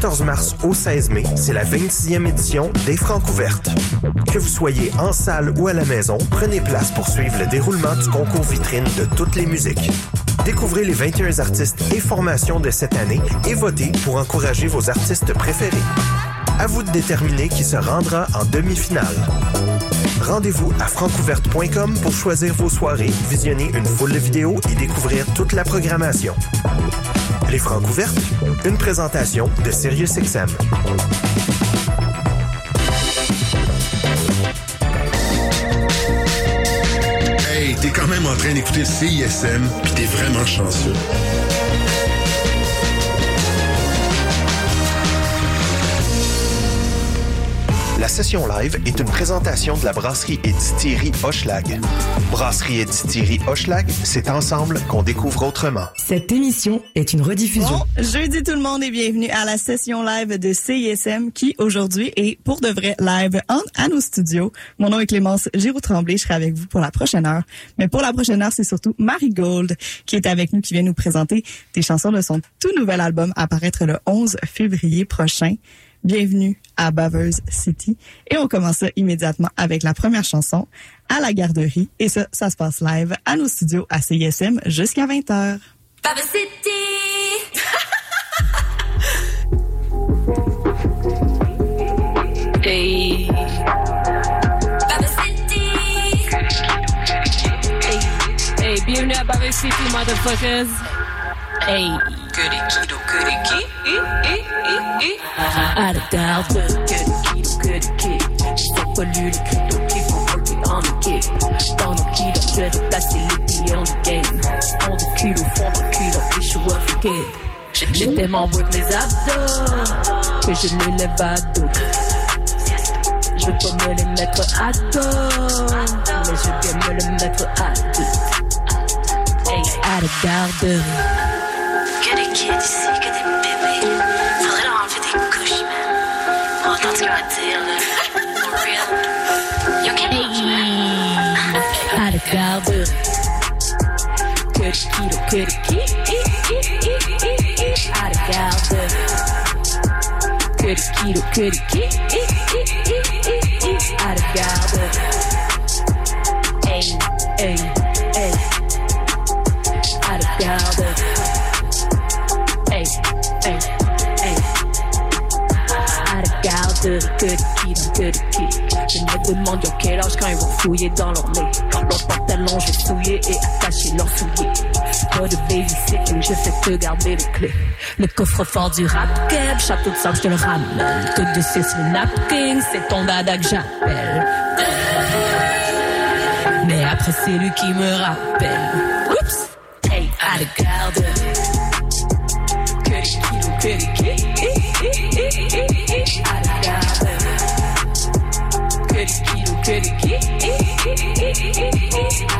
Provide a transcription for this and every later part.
14 mars au 16 mai, c'est la 26e édition des Francs ouvertes. Que vous soyez en salle ou à la maison, prenez place pour suivre le déroulement du concours vitrine de toutes les musiques. Découvrez les 21 artistes et formations de cette année et votez pour encourager vos artistes préférés. À vous de déterminer qui se rendra en demi-finale. Rendez-vous à francouverte.com pour choisir vos soirées, visionner une foule de vidéos et découvrir toute la programmation. Les Francs ouvertes, une présentation de SiriusXM. Hey, t'es quand même en train d'écouter CISM, puis t'es vraiment chanceux. La session live est une présentation de la brasserie et distillerie Hochelag. Brasserie et distillerie Hochelag, c'est ensemble qu'on découvre autrement. Cette émission est une rediffusion. Bon, jeudi tout le monde et bienvenue à la session live de CISM qui aujourd'hui est pour de vrai live en, à nos studios. Mon nom est Clémence Giroux-Tremblay, je serai avec vous pour la prochaine heure. Mais pour la prochaine heure, c'est surtout Marie Gold qui est avec nous, qui vient nous présenter des chansons de son tout nouvel album à paraître le 11 février prochain. Bienvenue à Bavers City. Et on commence ça immédiatement avec la première chanson, À la garderie. Et ça, ça se passe live à nos studios à CISM jusqu'à 20h. Bavers City! hey. Bavers City! Hey, hey, bienvenue à City, motherfuckers. Hey. Pas lu les qui font on the kick. Dans nos kilos, je vais replacer les billets on the game. Fond de kilo, fond de kilo, et je vois fucké. J'ai tellement work mes abdos que je me lève à dos. Je veux pas me les mettre à dos, mais je vais me les mettre à dos. Hey, à la garde. Que des kids ici, que des bébés. Faudrait leur enlever des couches, man. On entend ce qu'ils vont dire, là. For real. Yo, quel âge, man? à la garde. Que de kilo, que de ki, à la garde. Que de kilo, que de ki, à la garde. Hey, hey, hey, à la garde. Hey, de que de ki. Je me demande à quel âge quand ils vont fouiller dans leur nez. Leurs pantalons, je vais souiller et attacher leurs souliers. Pas de babysitting, je fais que garder les clés. Le coffre-fort du rap keb, château de sang, je te le ramène. Que de six le napkin, c'est ton dada que j'appelle. Mais après, c'est lui qui me rappelle. Oh, oh, oh, oh,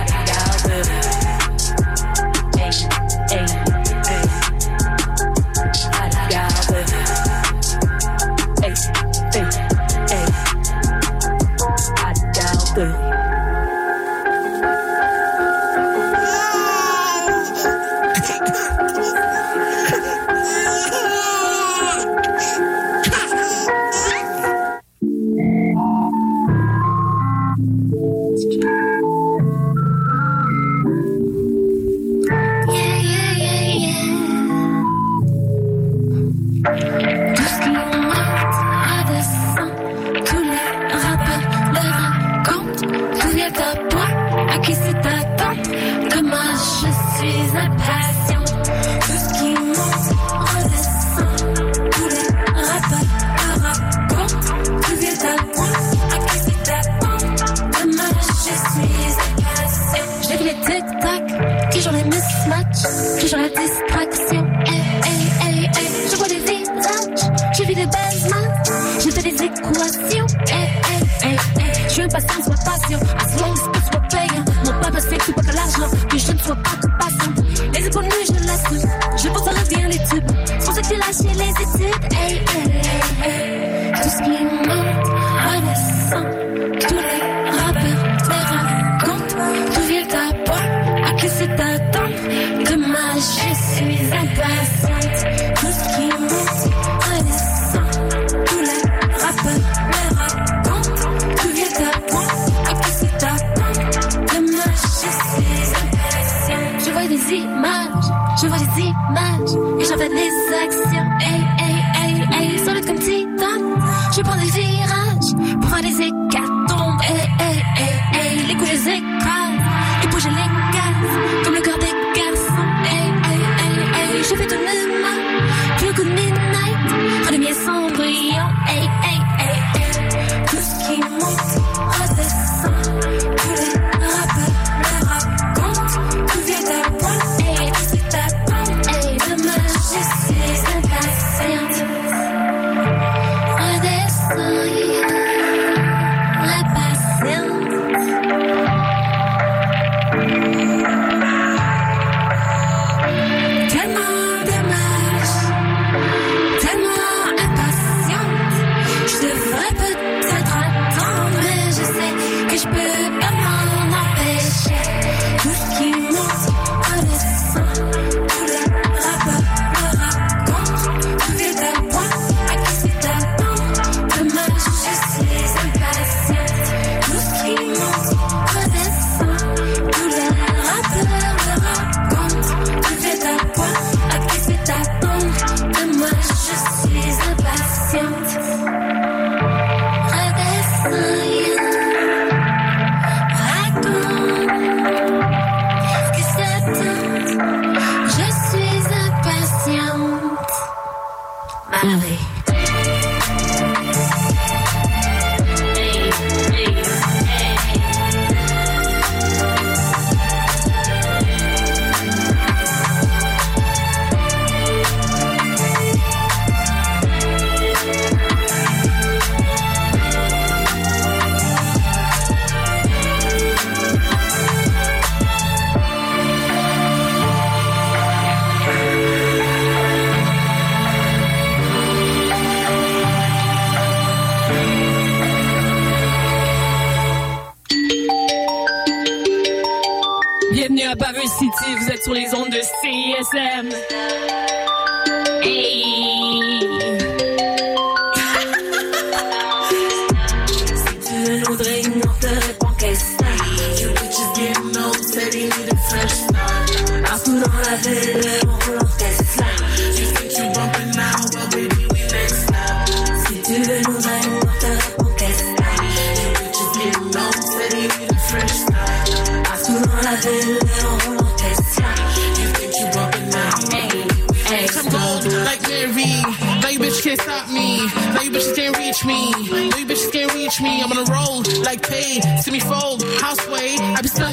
Si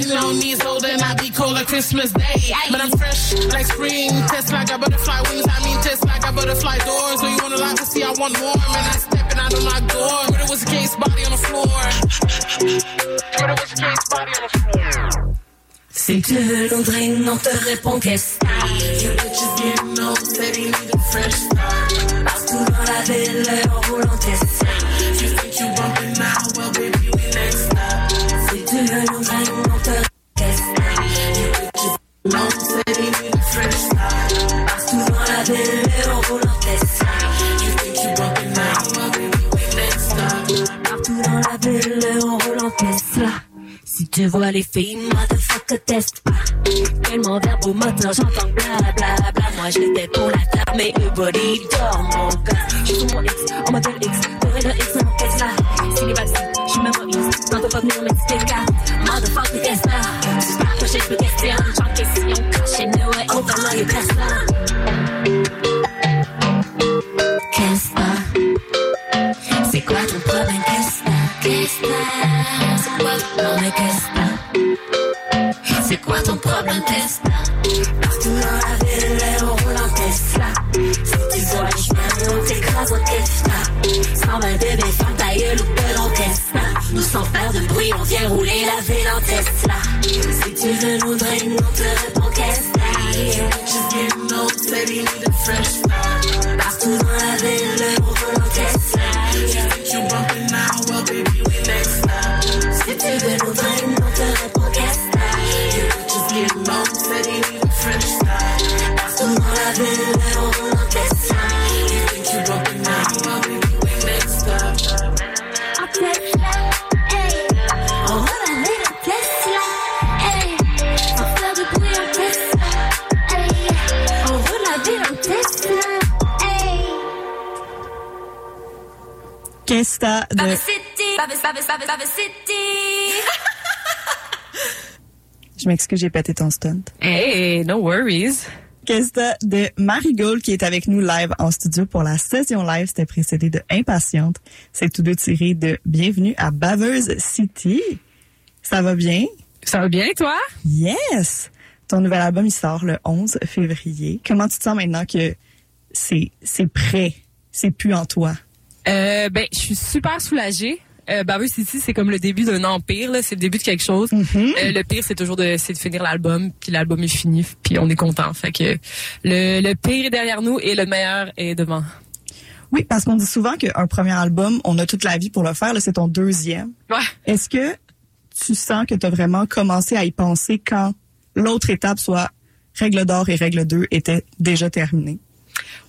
I stunting on these old and I be cold like Christmas Day. But I'm fresh like spring. Test like I butterfly wings. I mean test like I butterfly doors. So you wanna lie to see I want more. Man, I stepping out of my door. But it was a case body on the floor. But it was a case body on the floor. Si tu veux nous drainer, on te répond que c'est? You bitches getting old, said he Tu vois les filles, motherfucker, teste pas. Tellement verbe au moteur, j'entends bla bla bla. Moi je l'étais pour la faire, mais le body dort mon gars. J'suis sur mon on t'écrase en Tesla. 120 bébés, ferme ta gueule ou dans Tesla. Nous sans faire de bruit, on vient rouler la ville en Tesla. Si tu veux nous drainer, on te répond que Just getting old, said Qu'est-ce que t'as de... Je m'excuse, j'ai pété ton stunt. Hey, no worries. Qu'est-ce que t'as de Marigold qui est avec nous live en studio pour la session live. C'était précédé de Impatiente. C'est tous deux tiré de Bienvenue à Baveuse City. Ça va bien? Ça va bien, toi? Yes! Ton nouvel album, il sort le 11 février. Comment tu te sens maintenant que c'est, c'est prêt? C'est plus en toi? Euh, ben, je suis super soulagée. Euh, City, c'est comme le début d'un empire, là. C'est le début de quelque chose. Euh, le pire, c'est toujours de, c'est de finir l'album, puis l'album est fini, puis on est content. Fait que le, le pire est derrière nous et le meilleur est devant. Oui, parce qu'on dit souvent qu'un premier album, on a toute la vie pour le faire. Là, c'est ton deuxième. Ouais. Est-ce que tu sens que tu as vraiment commencé à y penser quand l'autre étape, soit Règle d'or et Règle 2, était déjà terminée?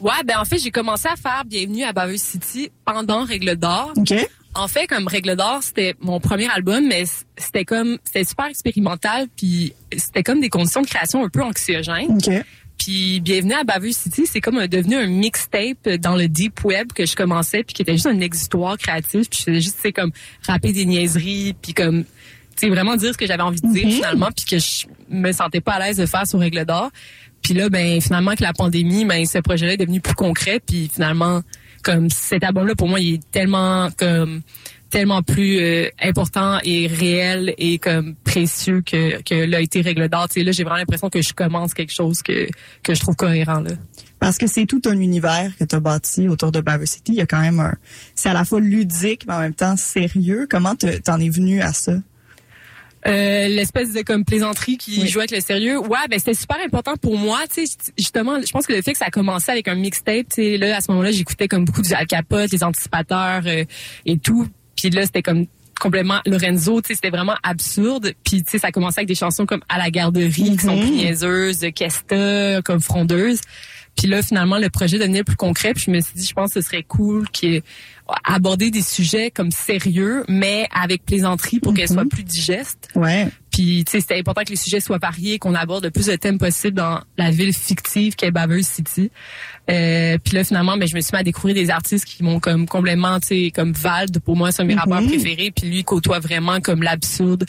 Ouais, ben en fait, j'ai commencé à faire Bienvenue à Baveuse City pendant Règle d'or. OK? En fait, comme Règle d'or, c'était mon premier album, mais c'était comme c'était super expérimental, puis c'était comme des conditions de création un peu anxiogènes. OK. Puis Bienvenue à Baveuse City, c'est comme un- devenu un mixtape dans le deep web que je commençais, puis qui était juste un exutoire créatif, puis je faisais juste, tu sais, comme rapper des niaiseries, puis comme, tu sais, vraiment dire ce que j'avais envie de dire finalement, puis que je me sentais pas à l'aise de faire sur Règle d'or. Puis là, ben finalement, que la pandémie, ben ce projet-là est devenu plus concret, puis finalement, comme cet album-là, pour moi, il est tellement comme tellement plus euh, important et réel et comme précieux que que l'a été règle sais, là, j'ai vraiment l'impression que je commence quelque chose que que je trouve cohérent là. Parce que c'est tout un univers que tu as bâti autour de Baver City. Il y a quand même un... C'est à la fois ludique, mais en même temps sérieux. Comment te- t'en es venu à ça? Euh, l'espèce de comme plaisanterie qui Oui. jouait avec le sérieux. Ouais, ben c'était super important pour moi, tu sais, justement, je pense que le fait que ça a commencé avec un mixtape, tu sais, là à ce moment-là, j'écoutais comme beaucoup du Al Capote, les anticipateurs euh, et tout. Puis là, c'était comme complètement Lorenzo, tu sais, c'était vraiment absurde. Puis tu sais, ça commençait avec des chansons comme À la garderie, qui sont plus niaiseuses, Kesta, comme Frondeuse. Puis là, finalement, le projet devenait plus concret. Puis je me suis dit, je pense que ce serait cool qu'il aborder des sujets comme sérieux, mais avec plaisanterie pour qu'elles soient plus digestes. Ouais. Puis, tu sais, c'était important que les sujets soient variés, qu'on aborde le plus de thèmes possible dans la ville fictive qu'est Baveuse City. Euh, puis là, finalement, ben, je me suis mis à découvrir des artistes qui m'ont comme complètement, tu sais, comme Vald, pour moi, c'est un de mes rappeurs préférés. Puis lui côtoie vraiment comme l'absurde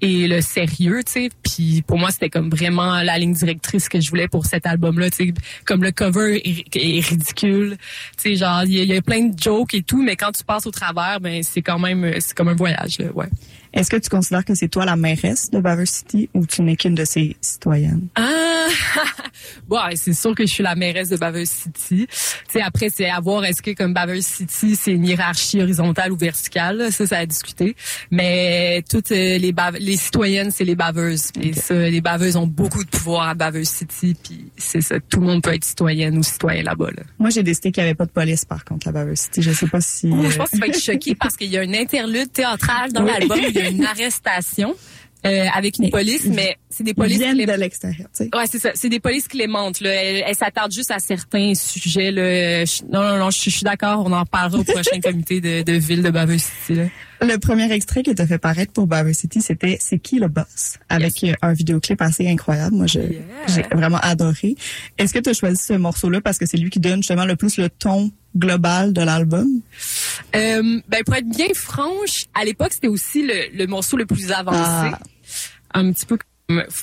et le sérieux, tu sais. Puis pour moi, c'était comme vraiment la ligne directrice que je voulais pour cet album-là, tu sais. Comme le cover est, ridicule, tu sais, genre il y, y a plein de jokes et tout, mais quand tu passes au travers, ben c'est quand même c'est comme un voyage, là, ouais. Est-ce que tu considères que c'est toi la mairesse de Baver City ou tu n'es qu'une de ses citoyennes? Ah, bon, c'est sûr que je suis la mairesse de Baveuse City. Tu sais, après, c'est à voir est-ce que comme Baveuse City, c'est une hiérarchie horizontale ou verticale? là. Ça, ça a discuté. Mais toutes euh, les bave- les citoyennes, c'est les baveuses. Et ça, les baveuses ont beaucoup de pouvoir à Baveuse City. Puis c'est ça, tout le monde peut être citoyenne ou citoyen là-bas. Là. Moi, j'ai décidé qu'il n'y avait pas de police, par contre, à Baver City. Je sais pas si... Ouh, euh, je pense que tu vas être choqué parce qu'il y a un interlude théâtral dans Oui. l'album. Une arrestation euh, avec une police, mais c'est des polices viennent de l'extérieur, tu sais. Ouais, c'est ça. C'est des polices clémentes. Là. Elles, elles s'attardent juste à certains sujets. Là. Je- non, non, non, je, je suis d'accord. On en parlera au prochain comité de, de ville de Baveuse City. Là. Le premier extrait que tu as fait paraître pour Baver City, c'était C'est qui le boss? Avec euh, un vidéoclip assez incroyable. Moi, Yeah. j'ai vraiment adoré. Est-ce que tu as choisi ce morceau-là parce que c'est lui qui donne justement le plus le ton global de l'album? Euh, ben, pour être bien franche, à l'époque, c'était aussi le, le morceau le plus avancé. Ah. Un petit peu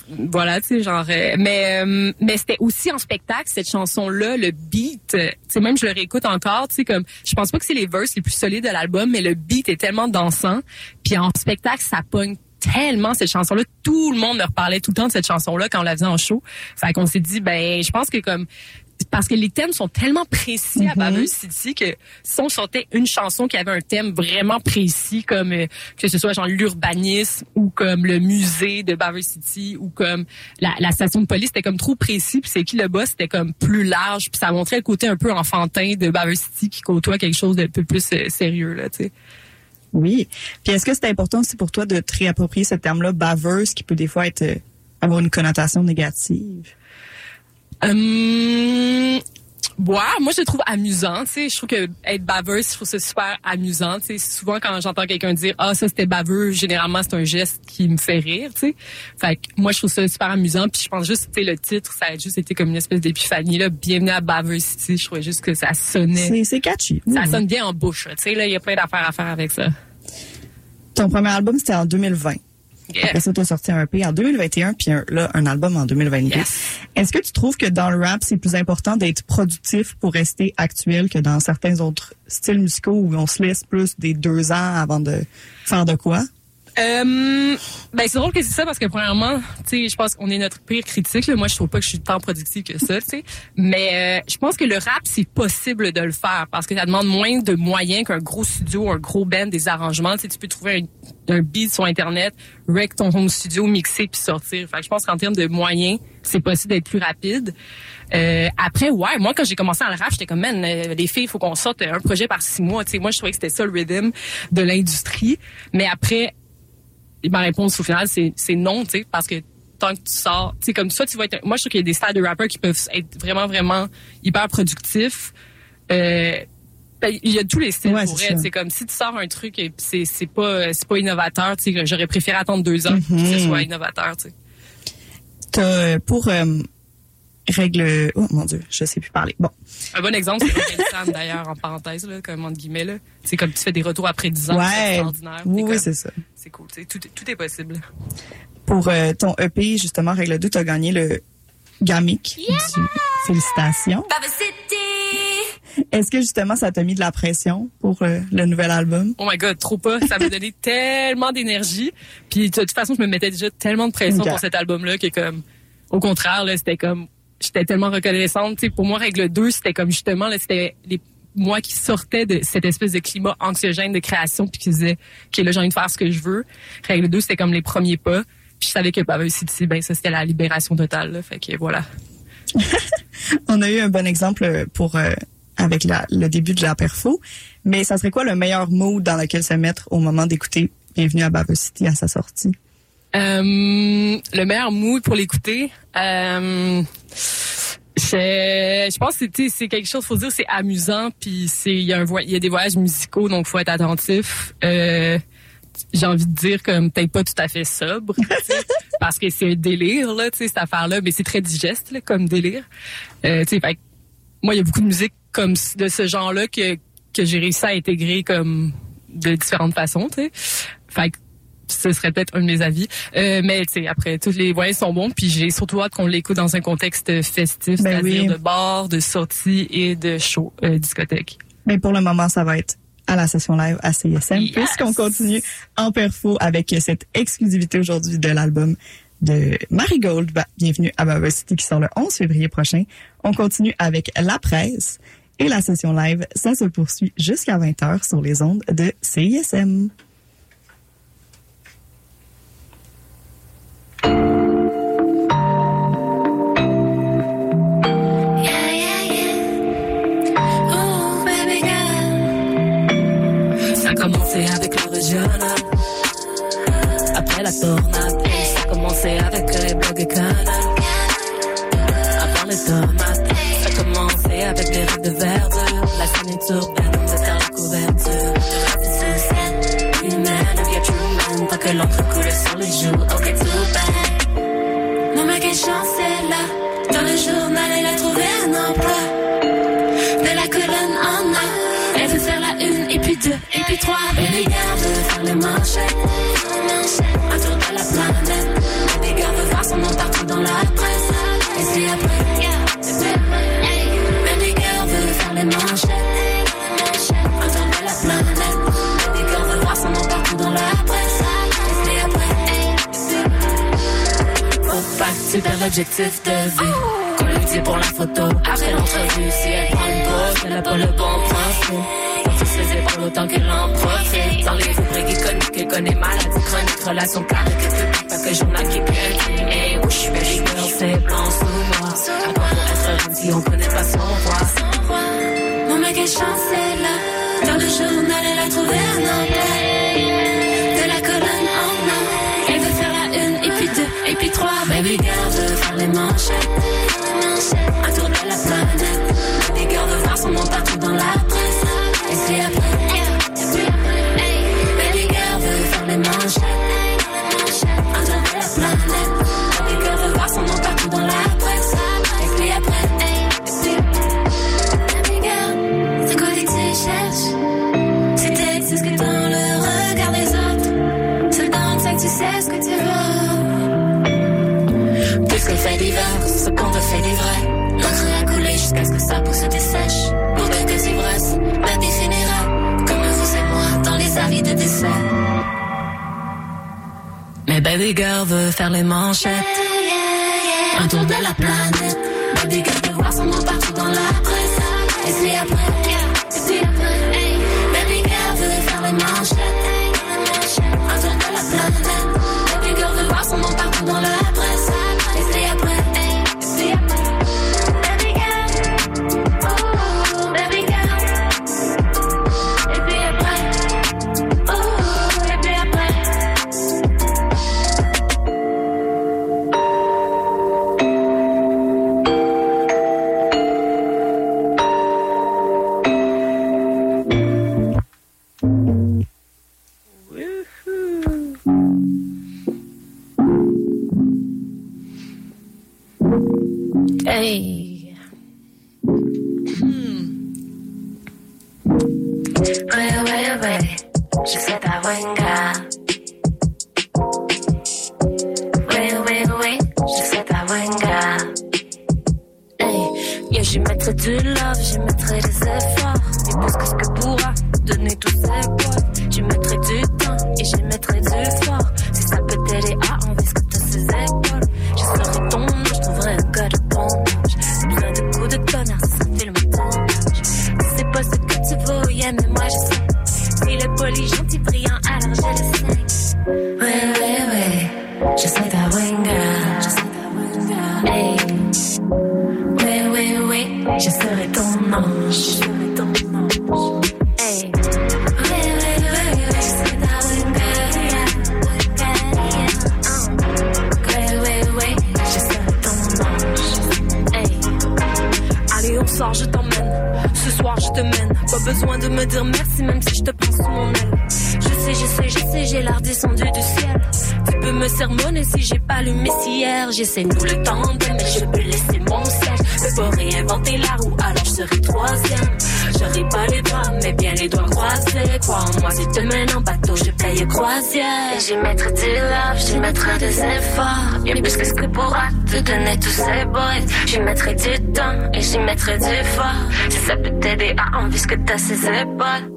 voilà, tu sais, genre, euh, mais, euh, mais c'était aussi en spectacle, cette chanson-là, le beat, euh, tu même je le réécoute encore, tu sais, comme, je pense pas que c'est les verses les plus solides de l'album, mais le beat est tellement dansant, puis en spectacle, ça pogne tellement cette chanson-là. Tout le monde me reparlait tout le temps de cette chanson-là quand on la faisait en show. Fait qu'on s'est dit, ben, je pense que comme, parce que les thèmes sont tellement précis à Baveuse City que si on sortait une chanson qui avait un thème vraiment précis comme euh, que ce soit genre l'urbanisme ou comme le musée de Baveuse City ou comme la, la station de police c'était comme trop précis puis c'est qui le boss c'était comme plus large puis ça montrait le côté un peu enfantin de Baveuse City qui côtoie quelque chose de peu plus euh, sérieux là tu sais. Oui. Puis est-ce que c'est important aussi pour toi de te réapproprier ce terme-là, baveuse, qui peut des fois être euh, avoir une connotation négative? Hum, ouais, moi je trouve amusant, tu sais, je trouve que être baveuse, je trouve ça super amusant, tu sais, souvent quand j'entends quelqu'un dire ah ça c'était baveux, généralement c'est un geste qui me fait rire, tu sais. Fait que moi je trouve ça super amusant, puis je pense juste tu sais le titre, ça a juste été comme une espèce d'épiphanie là, bienvenue à Baveuse City, je trouvais juste que ça sonnait C'est, c'est catchy. ça Oui. sonne bien en bouche, tu sais là, il y a plein d'affaires à faire avec ça. Ton premier album, c'était en 2020. Yeah. Après ça, tu as sorti un EP en 2021, puis un, là, un album en 2022. Yes. Est-ce que tu trouves que dans le rap, c'est plus important d'être productif pour rester actuel que dans certains autres styles musicaux où on se laisse plus des deux ans avant de faire de quoi? Euh, ben c'est drôle que c'est ça parce que premièrement, tu sais, je pense qu'on est notre pire critique. Là. Moi, je trouve pas que je suis tant productive que ça, tu sais. Mais euh, je pense que le rap, c'est possible de le faire parce que ça demande moins de moyens qu'un gros studio, un gros band, des arrangements. Tu sais, tu peux trouver un, un beat sur internet, rec ton home studio, mixer puis sortir. Fait je pense qu'en termes de moyens, c'est possible d'être plus rapide. Euh, après, ouais, moi quand j'ai commencé à le rap, j'étais comme man, euh, les filles, il faut qu'on sorte un projet par six mois. Tu sais, moi je trouvais que c'était ça le rhythm de l'industrie. Mais après, ma réponse au final, c'est, c'est non, tu sais, parce que tant que tu sors, tu sais, comme ça, tu vas être. Moi, je trouve qu'il y a des styles de rappeurs qui peuvent être vraiment, vraiment hyper productifs. Euh, ben, il y a tous les styles Ouais, pour c'est elle. C'est comme si tu sors un truc et c'est, c'est pas, c'est pas innovateur, tu sais, j'aurais préféré attendre deux ans Mhm. pour que ce soit innovateur, tu sais. T'as, euh, pour euh, règle... Oh mon Dieu, je sais plus parler. Bon. Un bon exemple, c'est d'ailleurs, en parenthèse, là, comme entre guillemets, là. C'est comme tu fais des retours après 10 ans, c'est Ouais. extraordinaire. Oui, c'est ça. c'est cool, tu sais, tout, est- tout est possible. Pour euh, ton EP, justement, Règle 2, tu as gagné le Gamic. Du... Félicitations. Est-ce que justement ça t'a mis de la pression pour euh, le nouvel album? Oh my god, trop pas. Ça m'a donné tellement d'énergie. Puis de toute façon, je me mettais déjà tellement de pression pour cet album-là que comme, au contraire, là, c'était comme, j'étais tellement reconnaissante. Tu sais, pour moi, règle 2, c'était comme justement, c'était les moi qui sortais de cette espèce de climat anxiogène de création puis qui disait, OK, là, j'ai envie de faire ce que je veux. Règle 2, c'était comme les premiers pas. Puis je savais que Baveuse City, ben ça, c'était la libération totale. Là. Fait que voilà. On a eu un bon exemple euh, pour euh, avec la- le début de la perfo, mais ça serait quoi le meilleur mood dans lequel se mettre au moment d'écouter Bienvenue à Baba City à sa sortie? Euh, le meilleur mood pour l'écouter. Euh, je, je pense que c'est- quelque chose, faut dire, c'est amusant, puis c'est il y a un voy- il y a des voyages musicaux, donc faut être attentif. Euh, j'ai envie de dire comme peut-être pas tout à fait sobre, parce que c'est un délire là, tu sais, cette affaire-là, mais c'est très digeste là, comme délire. Euh, tu sais, moi il y a beaucoup de musique comme de ce genre-là que que j'ai réussi à intégrer comme de différentes façons, tu sais. Fait que ce serait peut-être un de mes avis. Euh, mais tu après, tous les voyages sont bons, puis j'ai surtout hâte qu'on l'écoute dans un contexte festif, Ben c'est-à-dire oui. de bar, de sortie et de show, euh, discothèque. Mais pour le moment, ça va être à la session live à CISM, Yes. puisqu'on continue en perfo avec cette exclusivité aujourd'hui de l'album de Marigold. Bah, bienvenue à Baba City qui sort le 11 février prochain. On continue avec La Presse et la session live, ça se poursuit jusqu'à 20h sur les ondes de CISM. Que l'encre coule sur les joues, Non quelle chance elle a Dans le journal elle a trouvé un emploi De la colonne en A Elle veut faire la une et puis deux et puis trois Baby girl veut faire les manchettes. Un tour de la planète. Baby girl veut voir son nom partout dans la presse. Que perds l'objectif de. Qu'on lui dit pour la photo. Après l'entrevue, si elle prend une pause, elle a pas le bon profil. Faut tous les épaules autant qu'elle en. Dans les rubriques iconiques, elle connaît maladie chronique, relation publique, public, pas que journal qui pue. Et oui, je suis baby girl, c'est blanc sous noir. À quoi pour être si on connaît pas son roi? Non mais quelle chance elle a Dans le journal elle a trouvé un emploi trois Baby girl veut faire les manchettes. Baby girl veut faire les manchettes. Un tour de la planète. Je. J'aurai pas les bras, mais bien les doigts croisés. Crois en moi, si te mène en bateau, je paye croisière. Et j'y mettrai du love, j'y mettrai des efforts. Bien plus que ce que pourra te donner tous ces boys. J'y mettrai du temps et j'y mettrai du fort. Si ça peut t'aider à envie ce que t'as ses épaules.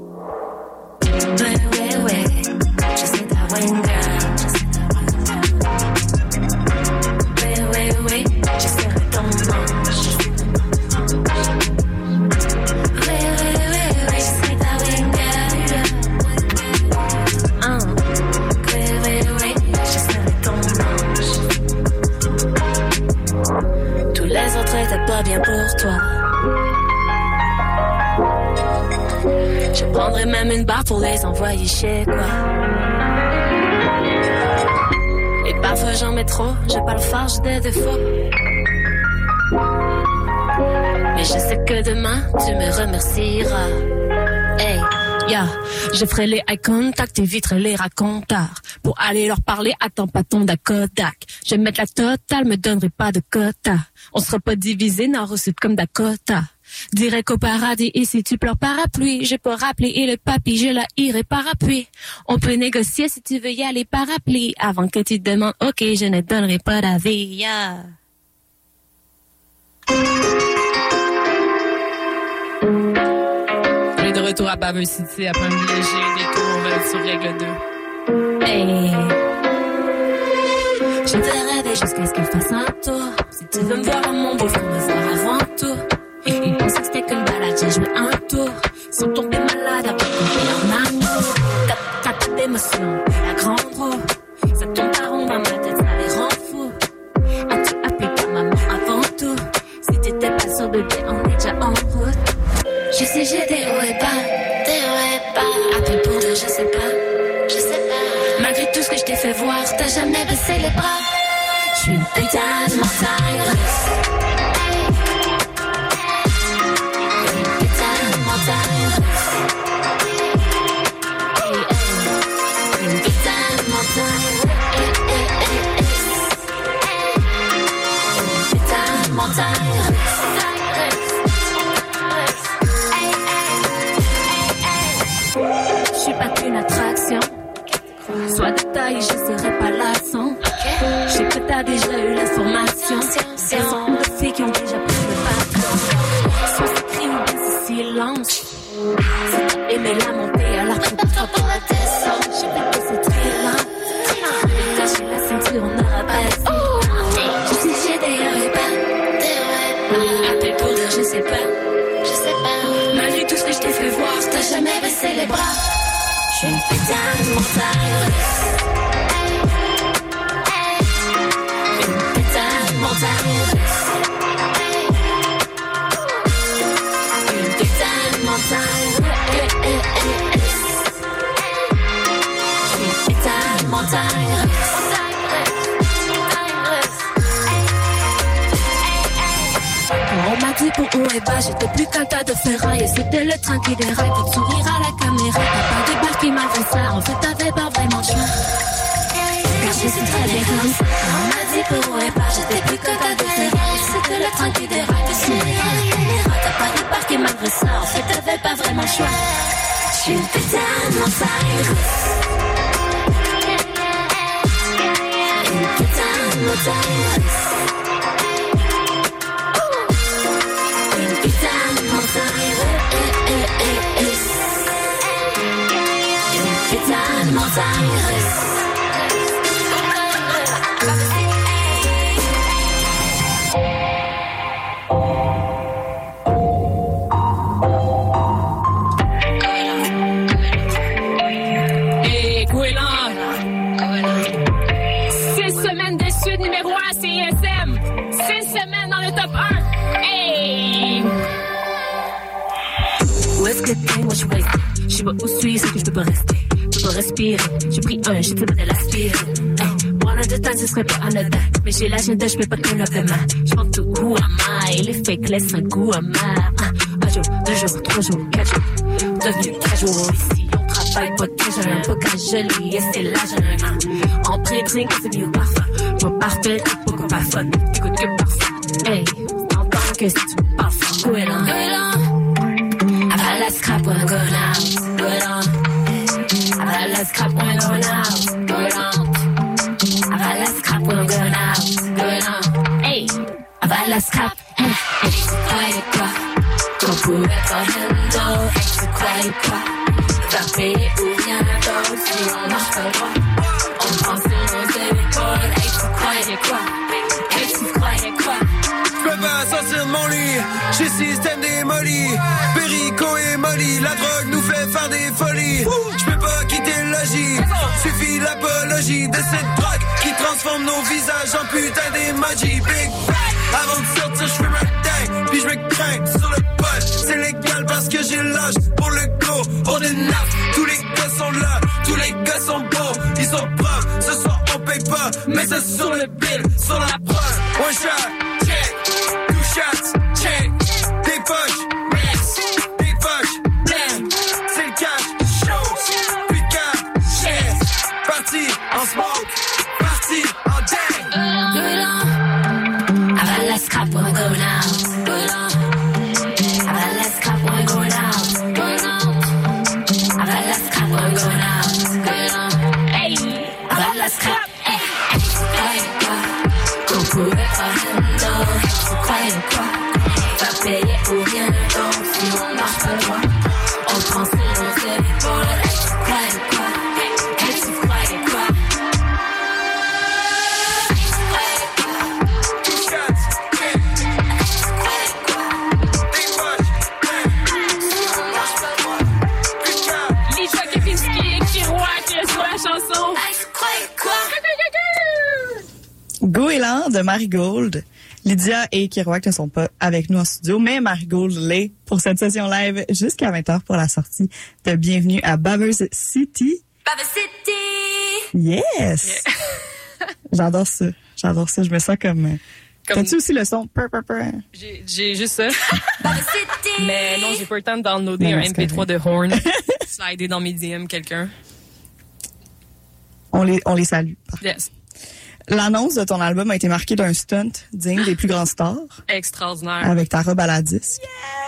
Ouais, ouais, ouais. Je sais ta wing bien pour toi. Je prendrais même une barre pour les envoyer chez quoi. Et parfois j'en mets trop, j'ai pas le j'ai des défauts. Mais je sais que demain tu me remercieras. Hey, je ferai les eye contact, éviterai les racontars. Pour aller leur parler, attends pas ton Kodak. Je vais mettre la totale, me donnerai pas de quota. On sera pas divisé nord au sud comme Dakota. Direct au paradis, et si tu pleures parapluie, je peux rappeler et le papy, je la irai parapluie. On peut négocier si tu veux y aller parapluie, avant que tu te demandes, ok, je ne donnerai pas d'avis. Retour à Baveux City après un léger détour euh, sur règle 2. Hey. Je te rêver jusqu'à ce qu'il fasse un. Si tu veux me voir à mon faut me voir avant tout. Que c'était qu'une balade, j'ai joué un tour. Ils sont tombés malades après tomber en amour. T'as t'as d'émotion, la grande roue. Fait voir, t'as jamais baissé les bras. Je suis une putain de montagne. Le train qui déraille, fait sourire à la caméra. T'as pas débarqué malgré ça, en fait t'avais pas vraiment choix. Car je suis très ça. On m'a dit pour haut et bas, j'étais plus de ferraille. Et c'était le train qui déraille, fait sourire à la caméra. T'as pas débarqué malgré ça, en fait t'avais pas vraiment choix. Je suis une putain de montagne. Une putain de montagne peux pas rester. Je peux pas respirer. J'ai pris un, j'ai de l'aspirer. Hey, prendre de temps, ce serait pas anodin. Mais j'ai l'agenda, je peux pas que lever main. Je pense tout où am? Les fakes laissent un goût amer. Un, un jour, deux jours, trois jours, quatre jours. devenu casual. Ici, on travaille pas casual, un peu casual, et c'est la jeune. En pré-drink, c'est mieux parfum. Pas parfait, pourquoi pas fun. Écoute que parfum. Hey, t'entends que si tu me parles, logis, suffit l'apologie de cette drogue qui transforme nos visages en putain d'emoji. Big bang, avant de sortir, je fume un dingue, puis je me crains sur le pot. C'est légal parce que j'ai l'âge pour le go. On est neuf, tous les gars sont là, tous les gars sont beaux, ils sont propres. Ce soir on paye pas, mais c'est sur le bill, sur la preuve. One shot, Lydia et Kiroak ne sont pas avec nous en studio, mais Marigold l'est pour cette session live jusqu'à 20h pour la sortie de Bienvenue à Bavers City. Baba City! Yes! J'adore ça. J'adore ça. Je me sens comme... euh, Comme- T'as-tu aussi le son? Pur, pur, pur? J'ai juste ça. City! Mais non, j'ai pas le temps de downloader Non, un c'est MP3 de Horn. Slider dans mes DM quelqu'un. On les, on les salue. Yes. L'annonce de ton album a été marquée d'un stunt digne des plus grands stars Extraordinaire. avec ta robe à la disque.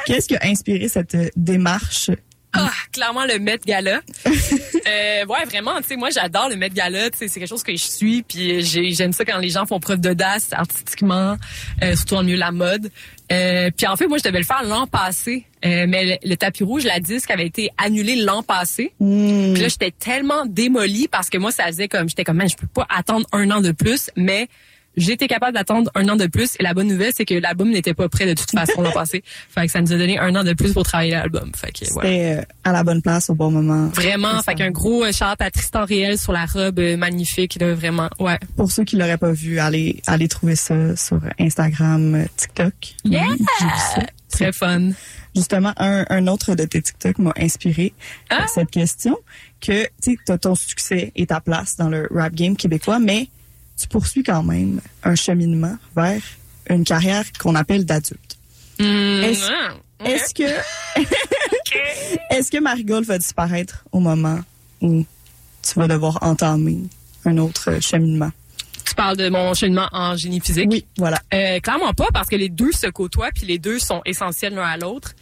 Qu'est-ce qui a inspiré cette euh, démarche? Ah, clairement le Met Gala. euh, ouais, vraiment, tu sais, moi j'adore le Met Gala, tu sais, c'est quelque chose que je suis, puis j'ai- j'aime ça quand les gens font preuve d'audace artistiquement, euh, surtout en milieu de la mode. Euh, puis en fait, moi je devais le faire l'an passé, euh, mais le, le tapis rouge, la disque avait été annulé l'an passé. Hmm. Puis là, j'étais tellement démolie parce que moi, ça faisait comme, j'étais comme, man, je peux pas attendre un an de plus, mais j'étais capable d'attendre un an de plus. Et la bonne nouvelle, c'est que l'album n'était pas prêt de toute façon l'an passé. Fait que ça nous a donné un an de plus pour travailler l'album. Fait que, ouais. C'était euh, à la bonne place au bon moment. Vraiment, fait qu'un gros euh, shout à Tristan Réel sur la robe euh, magnifique, là, vraiment. Ouais. Pour ceux qui l'auraient pas vu, allez, allez trouver ça sur Instagram, euh, TikTok. Yeah! Oui, j'ai vu ça. Très fun. Justement, un, un autre de tes TikTok m'a inspiré Ah! cette question que tu as ton succès et ta place dans le rap game québécois, mais tu poursuis quand même un cheminement vers une carrière qu'on appelle d'adulte. Mm, Est-ce- que est-ce que Marigold va disparaître au moment où tu vas devoir entamer un autre cheminement? Tu parles de mon cheminement en génie physique? Oui, voilà. Euh, clairement pas, parce que les deux se côtoient, puis les deux sont essentiels l'un à l'autre.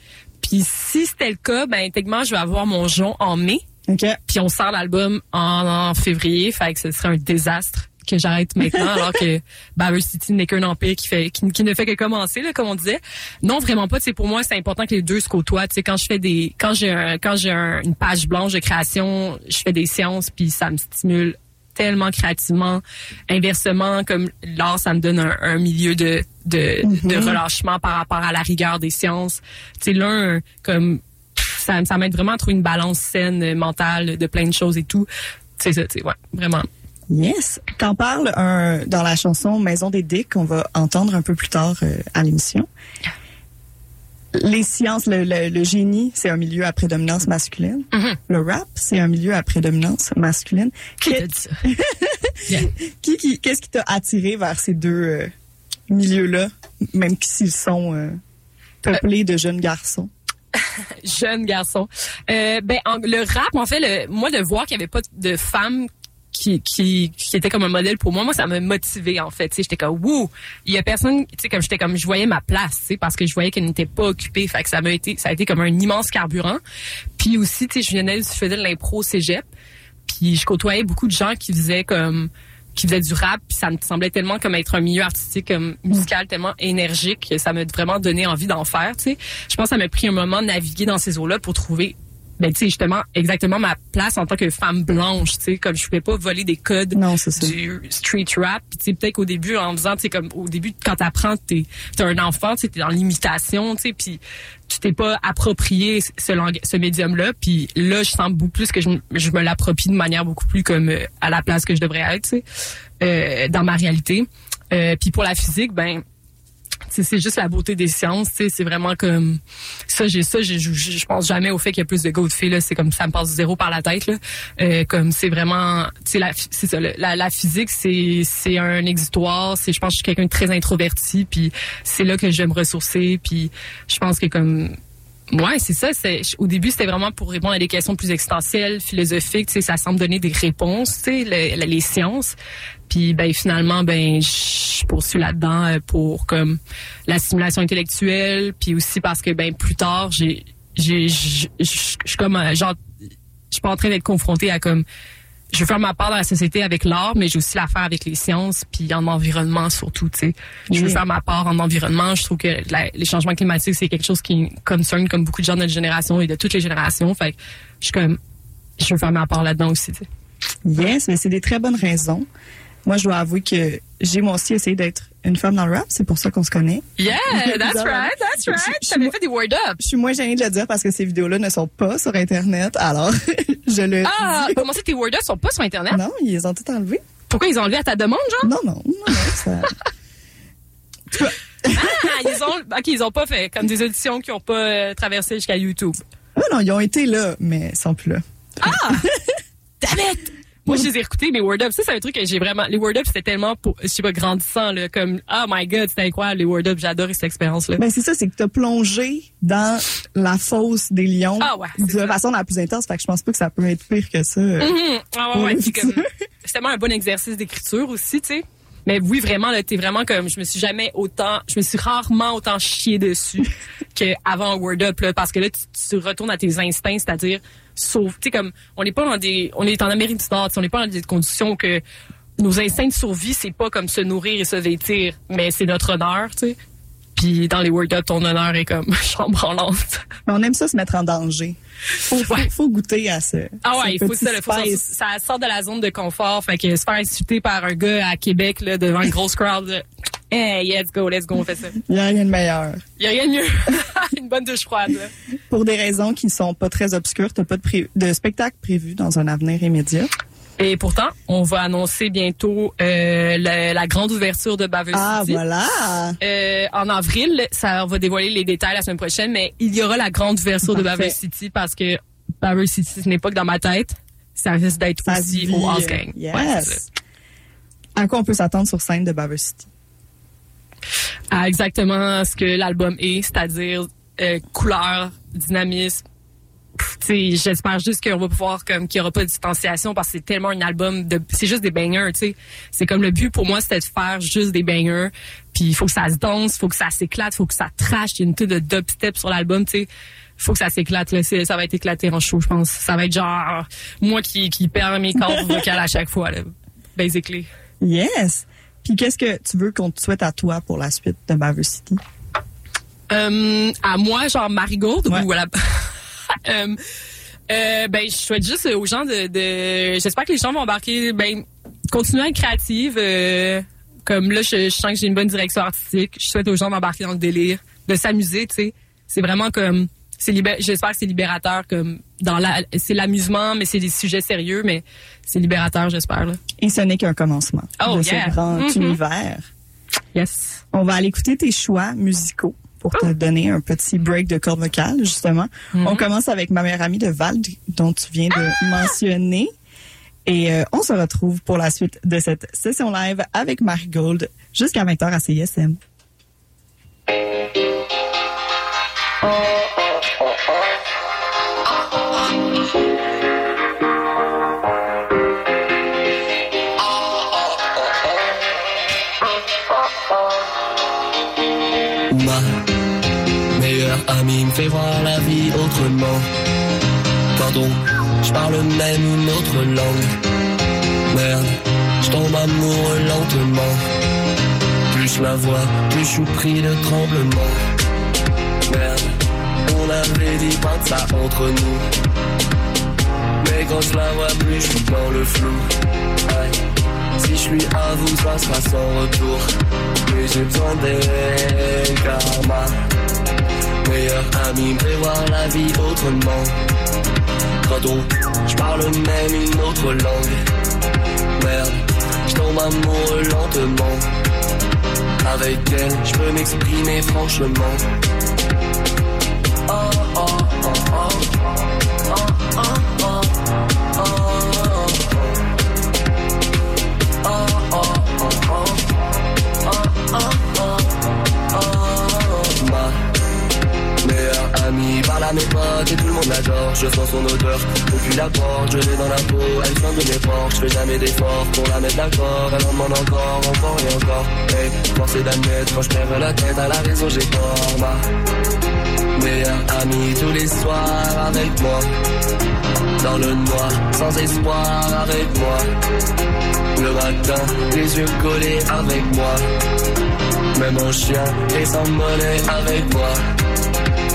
Puis si c'était le cas, ben techniquement, je vais avoir mon jonc en mai, OK. puis on sort l'album en, en février, fait que ce serait un désastre que j'arrête maintenant, alors que Baver City n'est qu'un empire qui fait qui, qui ne fait que commencer, là, comme on disait. Non, vraiment pas. C'est pour moi, c'est important que les deux se côtoient. Tu sais, quand je fais des, quand j'ai un, quand j'ai un- une page blanche de création, je fais des séances, puis ça me stimule tellement créativement. Inversement, comme l'art, ça me donne un, un milieu de, de, de relâchement par rapport à la rigueur des sciences. Tu sais, l'un, comme, ça, ça m'aide vraiment à trouver une balance saine, mentale, de plein de choses et tout. C'est ça, tu sais, ouais, vraiment. Yes. T'en parles un, dans la chanson Maison des Dicks qu'on va entendre un peu plus tard euh, à l'émission. Les sciences, le, le- le génie, c'est un milieu à prédominance masculine. Le rap, c'est un milieu à prédominance masculine. Qui Que- t'a dit ça? qui, qui, qu'est-ce qui t'a attiré vers ces deux euh, milieux-là, même s'ils sont euh, peuplés de jeunes garçons? jeune garçon. Euh, ben en- le rap, en fait, le, moi de voir qu'il y avait pas de femmes qui, qui qui était comme un modèle pour moi, moi ça m'a motivé en fait. J'étais comme wouh, il y a personne, tu sais comme j'étais comme je voyais ma place, tu sais parce que je voyais qu'elle n'était pas occupée, fait que ça m'a été ça a été comme un immense carburant. Puis aussi, tu sais, je venais je faisais de l'impro cégep, puis je côtoyais beaucoup de gens qui faisaient comme qui faisaient du rap, puis ça me semblait tellement comme être un milieu artistique comme musical tellement énergique que ça m'a vraiment donné envie d'en faire, tu sais. Je pense que ça m'a pris un moment de naviguer dans ces eaux-là pour trouver ben tu sais justement exactement ma place en tant que femme blanche, tu sais, comme je pouvais pas voler des codes Non, du street rap, puis tu sais peut-être qu'au début en faisant tu sais comme au début quand t'apprends t'es t'es un enfant, tu t'es dans l'imitation, tu sais puis tu t'es pas approprié ce lang- ce médium là, puis là je sens beaucoup plus que je, me- je me l'approprie de manière beaucoup plus comme euh, à la place que je devrais être, tu sais, euh, dans ma réalité. Euh, puis pour la physique, ben c'est juste la beauté des sciences, c'est vraiment comme ça j'ai ça j'ai- je pense jamais au fait qu'il y a plus de gars de filles là, c'est comme ça me passe zéro par la tête là. Euh, comme c'est vraiment sais la c'est ça la, la physique c'est c'est un exutoire, c'est je pense que je suis quelqu'un de très introverti puis c'est là que je vais me ressourcer puis je pense que comme Ouais, c'est ça. C'est au début c'était vraiment pour répondre à des questions plus existentielles, philosophiques. Tu ça semble donner des réponses. Tu les sciences. Puis ben finalement ben je poursuis là-dedans euh, pour comme la stimulation intellectuelle, puis aussi parce que ben plus tard j'ai j'ai je comme euh, genre je suis pas en train d'être confrontée à comme je veux faire ma part dans la société avec l'art, mais j'ai aussi la faire avec les sciences, puis en environnement surtout, tu sais. Je veux Oui. faire ma part en environnement. Je trouve que la- les changements climatiques, c'est quelque chose qui concerne comme beaucoup de gens de notre génération et de toutes les générations. Fait que je suis comme, je veux faire ma part là-dedans aussi, tu sais. Yes, mais c'est des très bonnes raisons. Moi, je dois avouer que j'ai moi aussi essayé d'être une femme dans le rap. C'est pour ça qu'on se connaît. Yeah, that's right, that's right. T'avais fait des word up. Je suis moins gênée de le dire parce que ces vidéos-là ne sont pas sur Internet. Alors, je le Ah, dis. comment ça, tes word up sont pas sur Internet? Non, ils les ont tout enlevés. Pourquoi ils ont enlevé à ta demande, genre? Non, non, non, non. Ça... Ah, ils ont, ok, ils ont pas fait comme des auditions qui ont pas euh, traversé jusqu'à YouTube. Ah non, ils ont été là, mais ils sont plus là. Damn it! Moi, je les ai écoutés, mes Word Up. Ça, c'est un truc que j'ai vraiment. Les Word Up, c'était tellement, pour, je sais pas, grandissant, là. Comme, oh my god, c'était incroyable, les Word Up. J'adore cette expérience-là. Ben, c'est ça, c'est que t'as plongé dans la fosse des lions Ah ouais, de ça. façon la plus intense. Fait que je pense pas que ça peut être pire que ça. Mhm. Ah ouais, ouais. C'est comme, ça. c'est tellement un bon exercice d'écriture aussi, tu sais. Mais oui, vraiment, là, t'es vraiment comme, je me suis jamais autant, je me suis rarement autant chié dessus qu'avant un Word Up, là, parce que là, tu, tu retournes à tes instincts, c'est-à-dire, sauf, tu sais, comme, on n'est pas dans des, on est en Amérique du Nord, on n'est pas dans des conditions que nos instincts de survie, c'est pas comme se nourrir et se vêtir, mais c'est notre honneur, tu sais. Puis dans les Word Up, ton honneur est comme lente. Mais on aime ça se mettre en danger. Faut, faut, Ouais. faut goûter à ça. Ah ouais, il faut ça, faut space. ça sort de la zone de confort. Fait que se faire insulter par un gars à Québec là, devant une grosse crowd, hey, let's go, let's go, on fait ça. Il y a rien de meilleur. Il y a rien de mieux. une bonne douche froide. là. Pour des raisons qui sont pas très obscures, t'as pas de, de spectacle prévu dans un avenir immédiat. Et pourtant, on va annoncer bientôt euh, la, la grande ouverture de Baver Ah, City. voilà. Euh, en avril, ça va dévoiler les détails la semaine prochaine, mais il y aura la grande ouverture de. Baver City parce que Baver City, ce n'est pas que dans ma tête, ça risque d'être aussi vit, au House euh, Gang. Yes. Ouais, c'est ça. à quoi on peut s'attendre sur scène de Baver City? à exactement ce que l'album est, c'est-à-dire euh, couleur, dynamisme. J'espère juste qu'on va pouvoir comme qu'il y aura pas de distanciation parce que c'est tellement un album de c'est juste des bangers, tu sais. C'est comme le but pour moi c'était de faire juste des bangers. Puis il faut que ça se danse, faut que ça s'éclate, faut que ça trash, il y a une tonne de dubstep sur l'album, tu sais. Faut que ça s'éclate là, ça va être éclaté en show, je pense. Ça va être genre moi qui qui perds mes cordes vocales à chaque fois là, basically. Yes. Puis qu'est-ce que tu veux qu'on te souhaite à toi pour la suite de Baver City? Euh, à moi, genre Marigold Ouais. ou à la... Euh, euh, ben, je souhaite juste aux gens de... de- J'espère que les gens vont embarquer... Ben, continuer à être créative. euh, comme là, je, je sens que j'ai une bonne direction artistique. Je souhaite aux gens d'embarquer dans le délire, de s'amuser, tu sais. C'est vraiment comme... c'est libé- J'espère que c'est libérateur, comme dans la... C'est l'amusement, mais c'est des sujets sérieux, mais c'est libérateur, j'espère. Et ce n'est qu'un commencement Oh, de yeah. ce grand Mhm. univers. Yes. On va aller écouter tes choix musicaux pour te donner un petit break de cordes vocales, justement. On commence avec ma meilleure amie de Val, dont tu viens de mentionner. Et euh, on se retrouve pour la suite de cette session live avec Marie Gold jusqu'à 20h à CISM. Fait voir la vie autrement. Pardon, je parle même une autre langue. Merde, je tombe amoureux lentement. Plus je la vois, plus je suis pris de tremblement. Merde, on avait dit pas de ça entre nous. Mais quand je la vois plus, je suis dans le flou. Aïe. Si je lui avoue, ça sera sans retour. Mais j'ai besoin d'elle, car ma meilleure amie me fait voir la vie autrement. Quand je parle même une autre langue. Merde, je tombe amoureux lentement. Avec elle, je peux m'exprimer franchement. Mes potes et tout le monde l'adore. Je sens son odeur depuis la porte, je l'ai dans la peau. Elle vient de mes portes, je fais jamais d'efforts pour la mettre d'accord. Elle en demande encore, encore et encore. Hey, force est d'admettre quand je perds la tête à la raison, j'ai tort. Ma meilleure amie tous les soirs avec moi. Dans le noir, sans espoir avec moi. Le matin, les yeux collés avec moi. Même en chien et sans monnaie avec moi.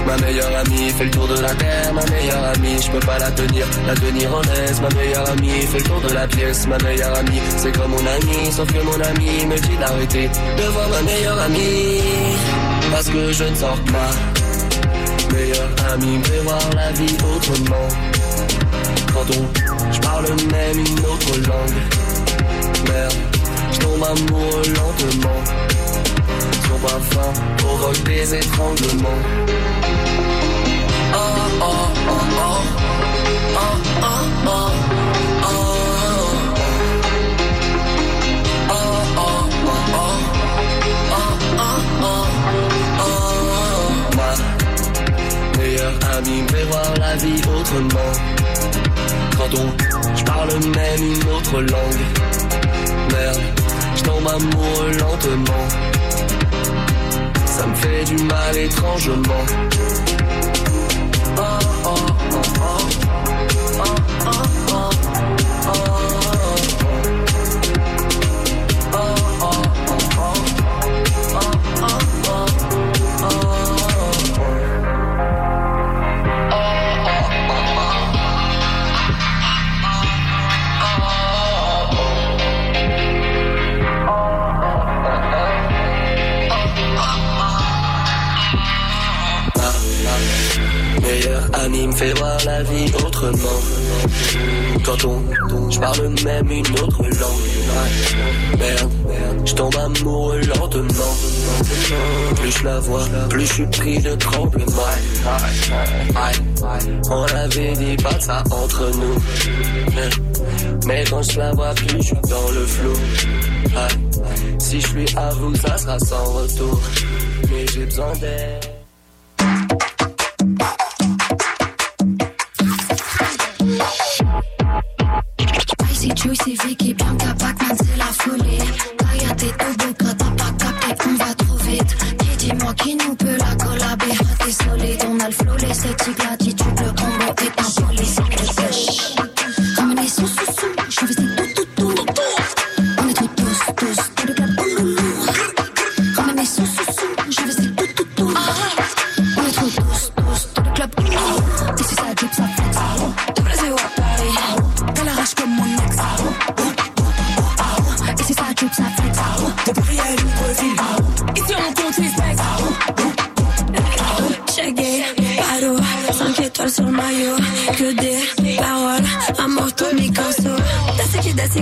Ma meilleure amie fait le tour de la terre, ma meilleure amie, je peux pas la tenir, la tenir en laisse. Ma meilleure amie fait le tour de la pièce, ma meilleure amie, c'est comme mon ami, sauf que mon ami me dit d'arrêter de voir ma meilleure amie. Parce que je ne sors pas. Meilleure amie voir la vie autrement. Quand on, je parle même une autre langue. Merde, je tombe amoureux lentement. Son parfum provoque des étranglements. Amie me voir la vie autrement. Quand on, je parle même une autre langue. Merde, je tombe amoureux lentement. Ça me fait du mal étrangement. Voir la vie autrement. Quand on, je parle même une autre langue. Merde, je tombe amoureux lentement. Plus je la vois, plus je suis pris de tremblement. On avait dit pas ça entre nous. Mais quand je la vois, plus je suis dans le flou. Si je lui avoue, ça sera sans retour. Mais j'ai besoin d'elle.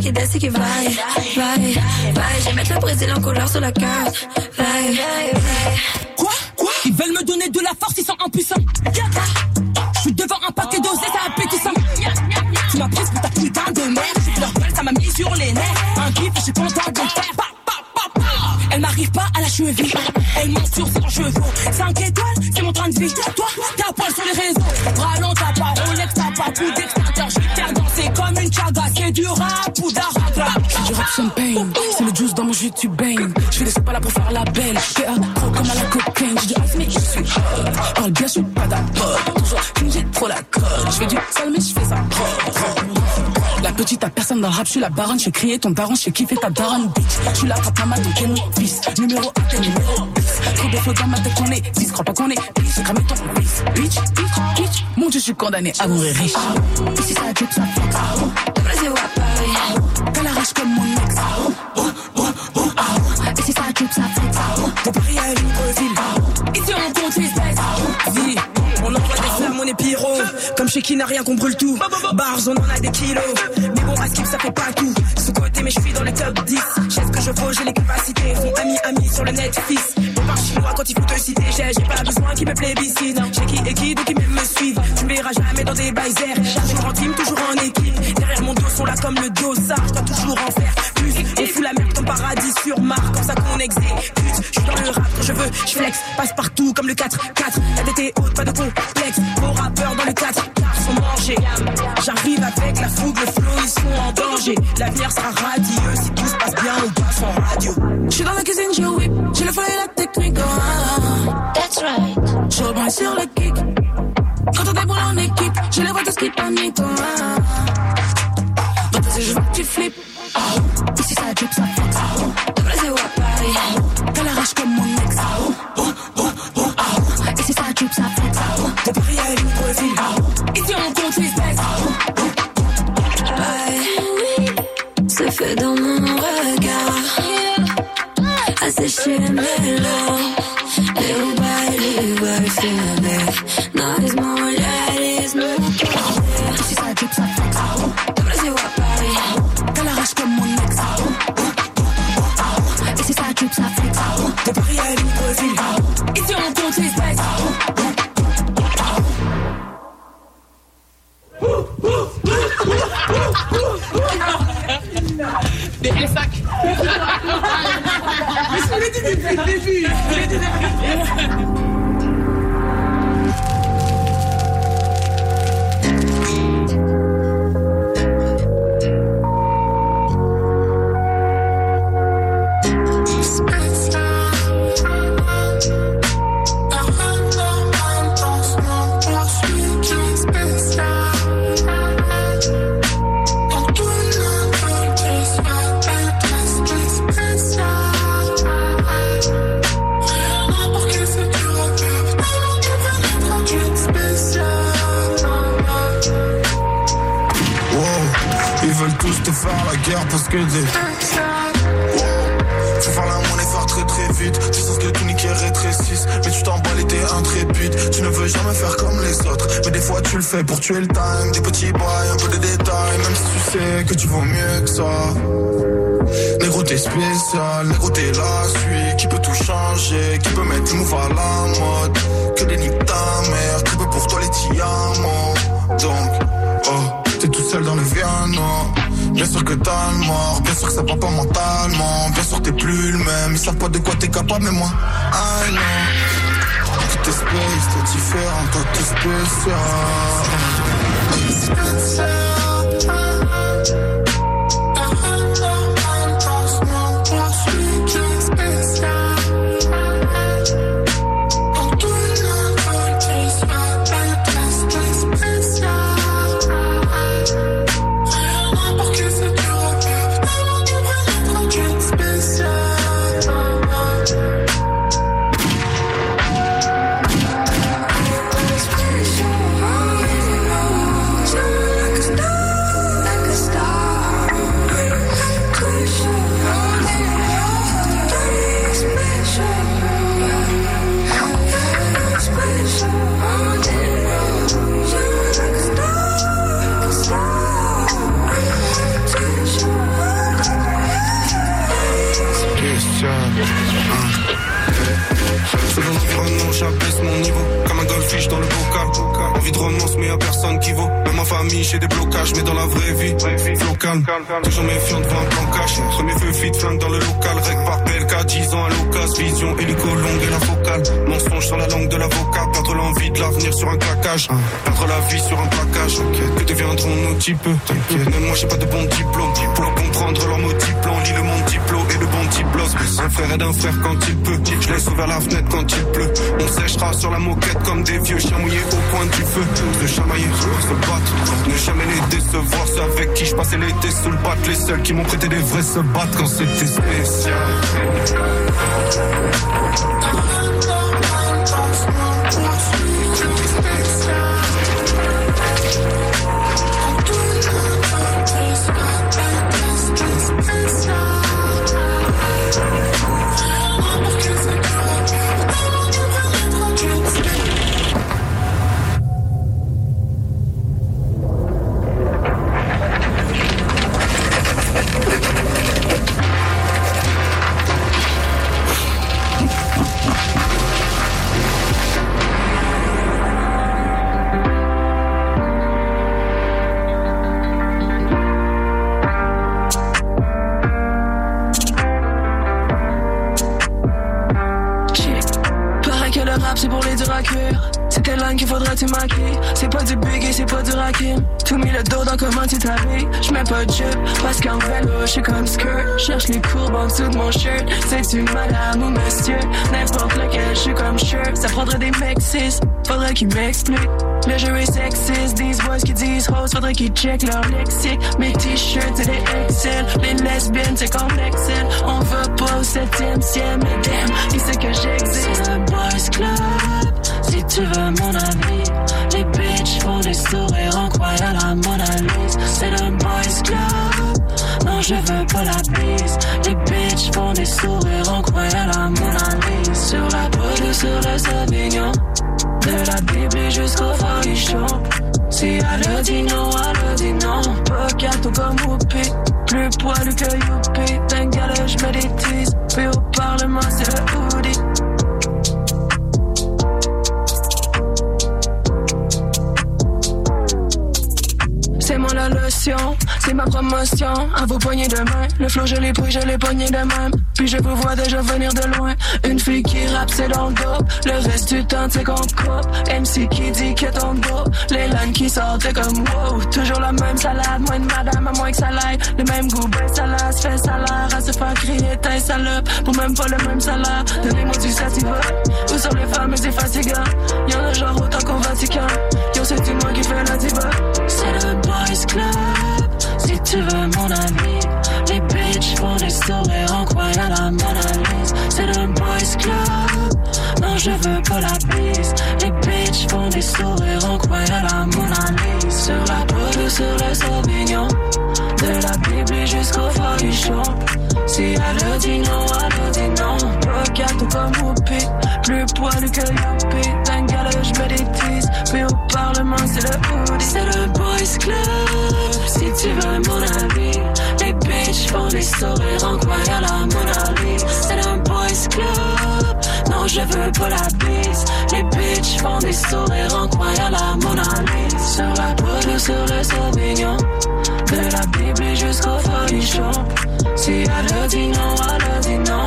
Qui, qui, dassi qui, vai, vai, vai. Je vais mettre le Brésil en couleur sur la carte. Vai, vai, dans le rap, je suis la baronne, je crier ton daron, je kiffer ta daronne, bitch. Je suis la papa, donc t'es mon fils. Numéro 1, t'es numéro 10. Trop de flots dans ma tête qu'on est 10, crois pas qu'on est 10. J'ai cramé ton fils. Bitch, bitch, bitch. Mon dieu, je suis condamné à mourir riche. Si ça a ça flex. De Brésil à Paris. Qu'elle arrache comme mon ex. Si ça a ça flex. De Paris à Libreville. Ici on compte les espèces. On envoie des flammes, on est pyro. Comme chez qui n'a rien qu'on brûle tout. Bars, on en a des kilos. Bon, skip, ça fait pas tout. Sous côté, mais je suis dans le top 10. J'ai ce que je vaux, j'ai les capacités. Ami, ami sur le Netflix. On parle chinois quand il faut te citer. J'ai pas besoin qui me plébiscite. J'ai qui et qui, donc me suivent. Tu me verras jamais dans des baisers. Toujours en team, toujours en équipe. Derrière mon dos sont là comme le dos. Ça, je dois toujours en faire plus. On fout la merde comme paradis sur Mars. Comme ça qu'on exécute. Je suis dans le rap quand je veux. Je flex, passe partout comme le 4-4. La est haute, pas de complexe. Danger. L'avenir sera radieux si tout se passe bien, on passe en radio. Je suis dans la cuisine, j'ai whip. J'ai le feu et la technique. oh, ah. That's right. Je rebondis sur le kick. Quand on déboule en équipe, je les vois tous qui paniquent. oh, ah. Dans tes yeux, je vois que tu flippes. Tous te faire la guerre parce que des. Faut faire la monnaie, faire très très vite. Tu sens que tout niquer rétrécisse, mais tu t'emballes et t'es intrépide. Tu ne veux jamais faire comme les autres, mais des fois tu le fais pour tuer le time. Des petits bails, un peu de détails, même si tu sais que tu vaux mieux que ça. Négro t'es spécial, négro t'es la suite Qui peut tout changer, qui peut mettre le move à la mode? Que des ta mère, très peu pour toi les diamants Donc, Bien sûr que t'as le mort, bien sûr que ça va pas mentalement. Bien sûr t'es plus le même, ils savent pas de quoi t'es capable mais moi, I know. Tout est space, t'es différent, toi t'es spécial goldfish dans le bocal Envie de romance mais y'a personne qui vaut Même ma ami, j'ai des blocages, mais dans la vraie vie, flow calme. Toujours méfiant devant un plan cash. Premier feu vite, flingue dans le local. Règle par PLK, 10 ans à l'occasion. Vision, hélico longue et la focale. Mensonge sur la langue de l'avocat. Perdre l'envie de l'avenir sur un claquage. Perdre la vie sur un plaquage. Que deviendront nos types? T'inquiète, même moi j'ai pas de bon diplôme. Pour comprendre leur mot diplôme, lis le monde diplôme et le bon Un frère aide un frère quand il peut. Je laisse ouvert la fenêtre quand il pleut. On séchera sur la moquette comme des vieux chiens mouillés au point du feu. Se chamailler, se battre. Ne jamais les décevoir. Ceux avec qui je passais l'été sous le bat. Les seuls qui m'ont prêté des vrais se battent quand c'était spécial. Comment tu t'habilles. J'mets pas de jupe parce qu'en vélo j'suis comme skirt. Cherche les courbes en dessous de mon shirt. C'est-tu madame ou monsieur? N'importe lequel, j'suis comme shirt. Ça prendrait des mecs cis, faudrait qu'ils m'expliquent. Le jeu est sexiste, these boys qui disent rose, faudrait qu'ils check leur lexique. Mes t-shirts c'est des Excel, les lesbiennes c'est comme Excel. On va pas au septième ciel, mais damn, il sait que j'existe. C'est boys club, si tu veux mon avis. Les je veux pas la bise. Les bitches font des sourires en croyant la Mona Lisa. Sur la ou sur le Sauvignon. De la Bible jusqu'au folichon. Si elle a dit non, elle a dit non. Gâteau comme Whoopi. Plus poilu que Youpi. D'un je me détise. Puis au Parlement, c'est le hoodie. C'est ma promotion. À vos poignées de main, le flow je l'ai pris, je l'ai pogné de même. Puis je vous vois déjà venir de loin. Une fille qui rappe, c'est dans le dos. Le reste du temps, c'est qu'on coupe. MC qui dit que ton dos. Les langues qui sortent comme wow. Toujours la même salade, moins de madame, à moins que ça l'aille. Le même goût, ben se fait salaire. À se faire crier, t'es salope. Pour même pas le même salaire. Donnez-moi du sativa. Où sont les femmes, c'est fatigant. Y'en a genre autant qu'au Vatican. Yo, c'est moi qui fais la diva. C'est le boys club. Si tu veux mon ami. Font des sourires en croyant la Mona. C'est le boys club. Non, je veux pas la bise. Les bitches font des sourires en croyant la Mona. Sur la peau sur le Sauvignon. De la Bible jusqu'au folichon. Si elle a dit non, elle a dit non. Gâteau comme Whoopi. Plus poilu que Youpi. D'un gala, je me détise. Au Parlement, c'est le hoodie. C'est le boys club. Si tu veux mon avis. Les font des sourires en croyant la Mona. C'est le boys club. Non, je veux pas la bise. Les bitches font des sourires en croyant la Mona. Sur la ou sur le Sauvignon. De la Bible jusqu'au folichon. Si elle dit non, elle dit non.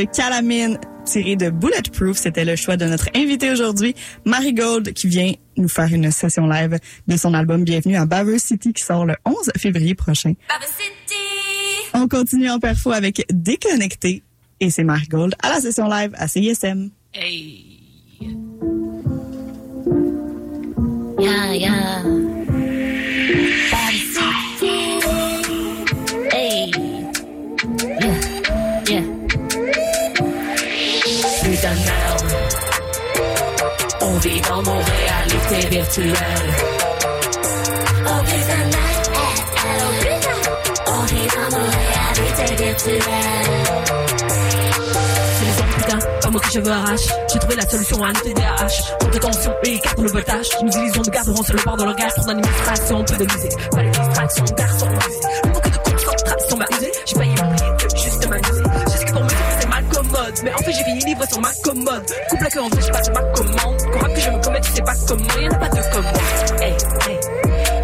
De Calamine tiré de Bulletproof. C'était le choix de notre invité aujourd'hui, Marie Gold, qui vient nous faire une session live de son album Bienvenue à Baver City qui sort le 11 février prochain. On continue en perfo avec Déconnecté et c'est Marie Gold à la session live à CISM. Hey. Yeah, yeah. Vit dans nos réalités virtuelles. Oh putain, eh, eh, oh putain. On vit dans nos réalités virtuelles. femme aux cheveux arrache. J'ai trouvé la solution à un TDAH. Pour de tension et écarte le voltage. Nous illusions de garderont sur le bord de leur gaz. Pour d'administration, peu de musique. Pas de distraction, garçon. Mais en fait, j'ai fini livre sur ma commode. Couple que en vrai, je passe ma commande. Qu'on que je me commette, tu sais pas comment. Y'en a pas de comment. Hey, hey.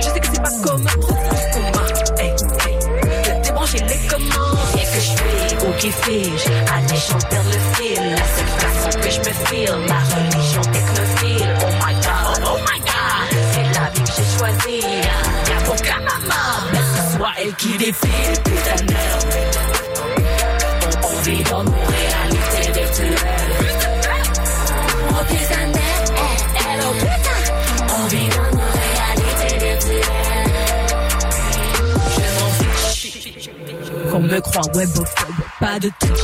Je sais que c'est pas commun. Retrouve commun. Hey, hey. De débrancher les commandes. Rien que je fais, ou qui fige. Allégeant perdre le fil. La seule façon que je me file. Ma religion technophile. Oh my god, oh my god. C'est la vie que j'ai choisie. Y'a pour qu'à maman. Ce soit elle qui défile. Putain de merde. On, vit dans me croit webophobe, pas de triche.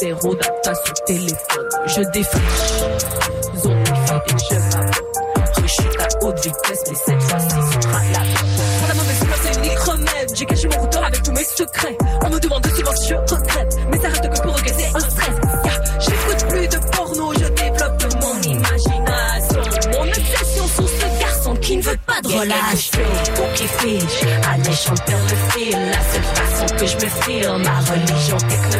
Zéro data sur téléphone, je défriche. Zone défilée, je m'abonne. Rechute à haute vitesse, mais cette fois-ci, ce sera la Pour la mauvaise humeur, c'est unique remède. J'ai caché mon routeur avec tous mes secrets. On me demande souvent si je regrette, mais ça reste que pour encaisser un stress. Yeah, J'écoute plus de porno, je développe mon imagination. Mon obsession sur ce garçon qui ne veut pas de relâche. Pour qui fiche, alléchant que je me file, ma religion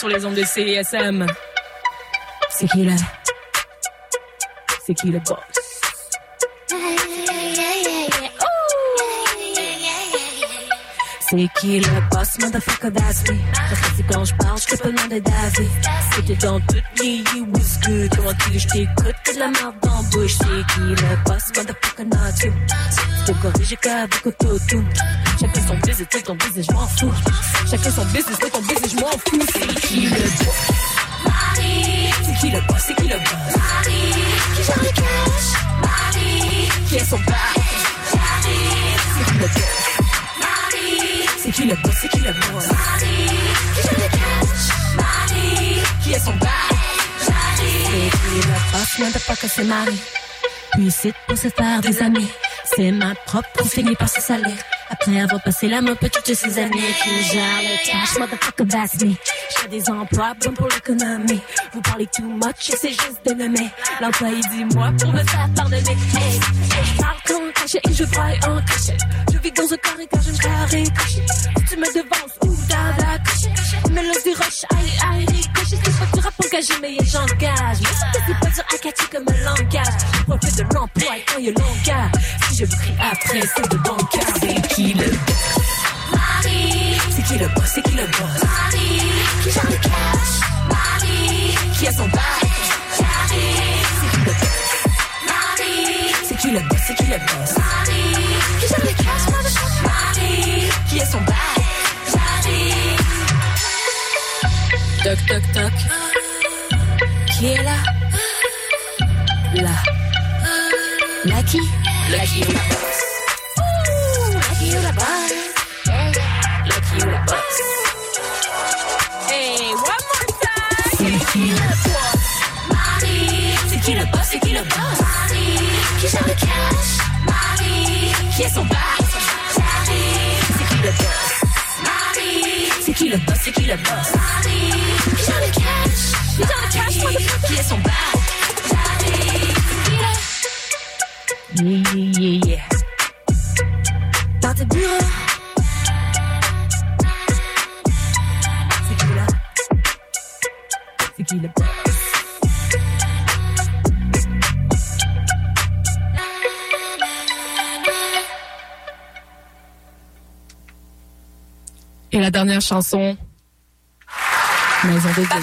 sur les ondes de CISM. C'est qui là? C'est qui le boss? C'est qui le boss, motherfucker, that's me. Parce que c'est quand je parle, je peux pas demander d'avis. C'était dans toute nuit, you was good. Comment tu veux, je t'écoute, que de la merde dans la bouche. C'est qui le boss, motherfucker, you. Te corriger qu'avec autotune. Chacun son business, c'est ton business, je m'en fous. Chacun son business, c'est ton business, je fous. C'est qui le boss? C'est qui le boss, c'est qui le boss? Qui gère le cash? Qui est son back? C'est qui le boss? C'est qui le boss, c'est qui le boss? Qui gère le cash? Qui est son back? Qui le boss, motherfucker, c'est Marie. Puis c'est pour se faire des amis. C'est ma propre, finit par se salir. Après avoir passé la main petite de ses amis qui gère le cash, motherfucker, that's me. J'ai des emplois bons pour l'économie. Vous parlez too much c'est juste de nommer. L'employé dit moi pour me faire pardonner. Hey, hey, je parle comme caché et je braille en cachet. Je vis dans un carré car je me carré tu me devances ou dada caché. Mélange des roches, aïe aïe, ricochet. C'est pas du rap engagé mais j'engage. Mais c'est c'est pas dur à catcher comme un langage. Je profite de l'emploi et quand il l'engage. Si je vous crie après, c'est de bon. C'est qui le boss? C'est qui le boss? C'est qui le boss? Qui gère le cash? Qui a son bac? C'est qui le boss? C'est qui le boss? C'est qui le boss? Qui gère le cash? motherfucker? Qui a son bac? Toc toc toc. Qui est là? Là. Là qui? Là qui est boss? Là qui est la boss? Qui est la boss? Hey, one more time! C'est qui le boss? C'est qui le boss? C'est qui le boss? Qui gère le cash? Qui est son bac? C'est qui le boss? Le boss? C'est qui le boss? Qui gère le cash? Qui gère le cash, motherfucker? Qui est son bac? Yeah, yeah, yeah, yeah. dernière chanson. Maison des bah,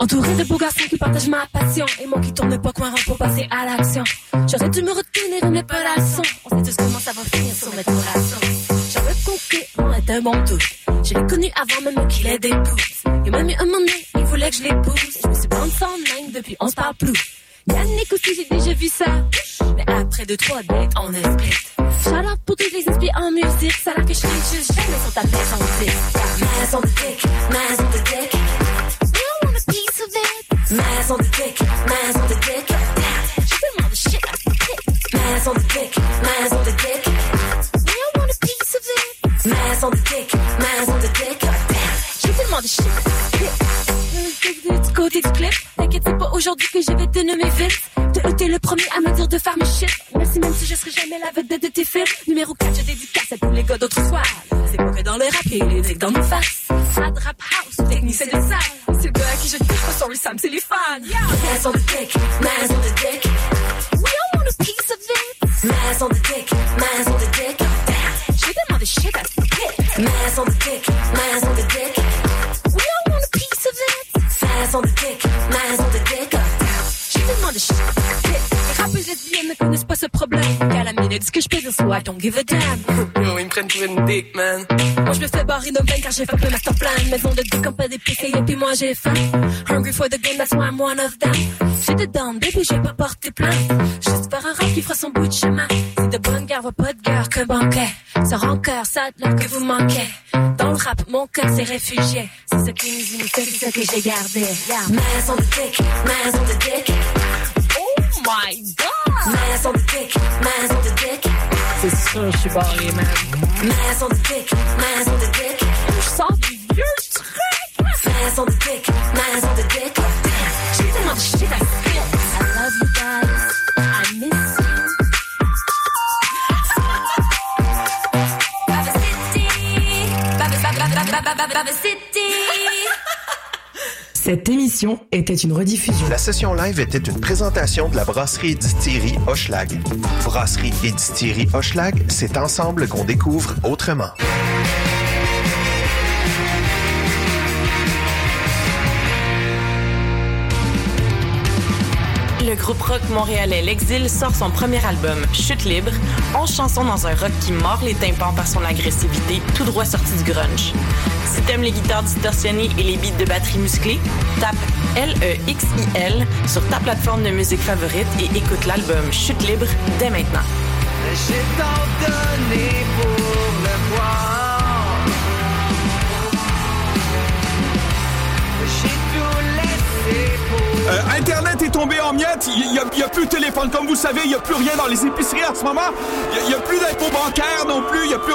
Entouré de beaux garçons qui partagent ma passion et moi qui tourne pas coin pour passer à l'action. J'aurais dû me retenir, mais pas l'action. On sait tous comment ça va finir sur mes relation. J'aurais compté, on est un bon. Je l'ai connu avant même qu'il ait des pouces. Et même eu un moment voulait que je l'épouse. Je me suis bande sans même depuis on se parle plus. Yannick aussi, j'ai déjà vu ça. Mais après deux, trois dates, on est split. Shout pour tous les esprits en musique. Ça là que je suis juste jamais sur ta maison de dick. Maison de dick, maison aujourd'hui que je vais te nommer vite. De t'es le premier à me dire de faire mes shit. Merci même si je serai jamais la vedette de tes films. Numéro 4, je dédicace à tous les gars d'autres soirs. C'est que dans le rap, et les dans nos faces. Sad rap house, technique c'est de. C'est le gars à qui je sur les Sam, c'est les fans. Yeah. Maison de dick, maison de dick. Maison de dick, maison de dick. J'ai tellement de shit à spit. Les rappeuses lesbiennes ne connaissent pas ce problème. Qu'à la minute, ce que je peux dire, so I don't give a damn. Yo, ils me prennent pour une dick, man. Moi je me fais barrer de bain car j'ai fait le master plan Maison de dick, on peut dépicer et puis moi j'ai faim Hungry for the game, that's why I'm one of them J'étais down, baby, j'ai pas porté plainte Juste faire un rap qui fera son bout de chemin C'est de bonne guerre, pas de guerre que banquet Ce rancœur, ça de que vous manquez Dans le rap, mon cœur s'est réfugié C'est ce qui nous unit, c'est ce que j'ai gardé yeah. Maison de dick, maison de dick Oh my god Maison de dick, maison de dick C'est sûr, je suis barré, man. Maison de dick, maison de dick. Je sors du vieux truc. Maison de dick, maison de dick. J'ai tellement de shit à spit. I love you guys. I miss you. Baba City. Baba City. Cette émission était une rediffusion. La session live était une présentation de la brasserie et distillerie Hochelag. Brasserie et distillerie c'est ensemble qu'on découvre autrement. Le groupe rock montréalais L'Exil sort son premier album, Chute libre, 11 chansons dans un rock qui mord les tympans par son agressivité, tout droit sorti du grunge. Si t'aimes les guitares distorsionnées et les beats de batterie musclés, tape L-E-X-I-L sur ta plateforme de musique favorite et écoute l'album Chute libre dès maintenant. Euh, Internet est tombé en miettes. Il n'y a, plus de téléphone. Comme vous savez, il n'y a plus rien dans les épiceries en ce moment. Il n'y a plus d'impôts bancaires non plus. Il n'y a plus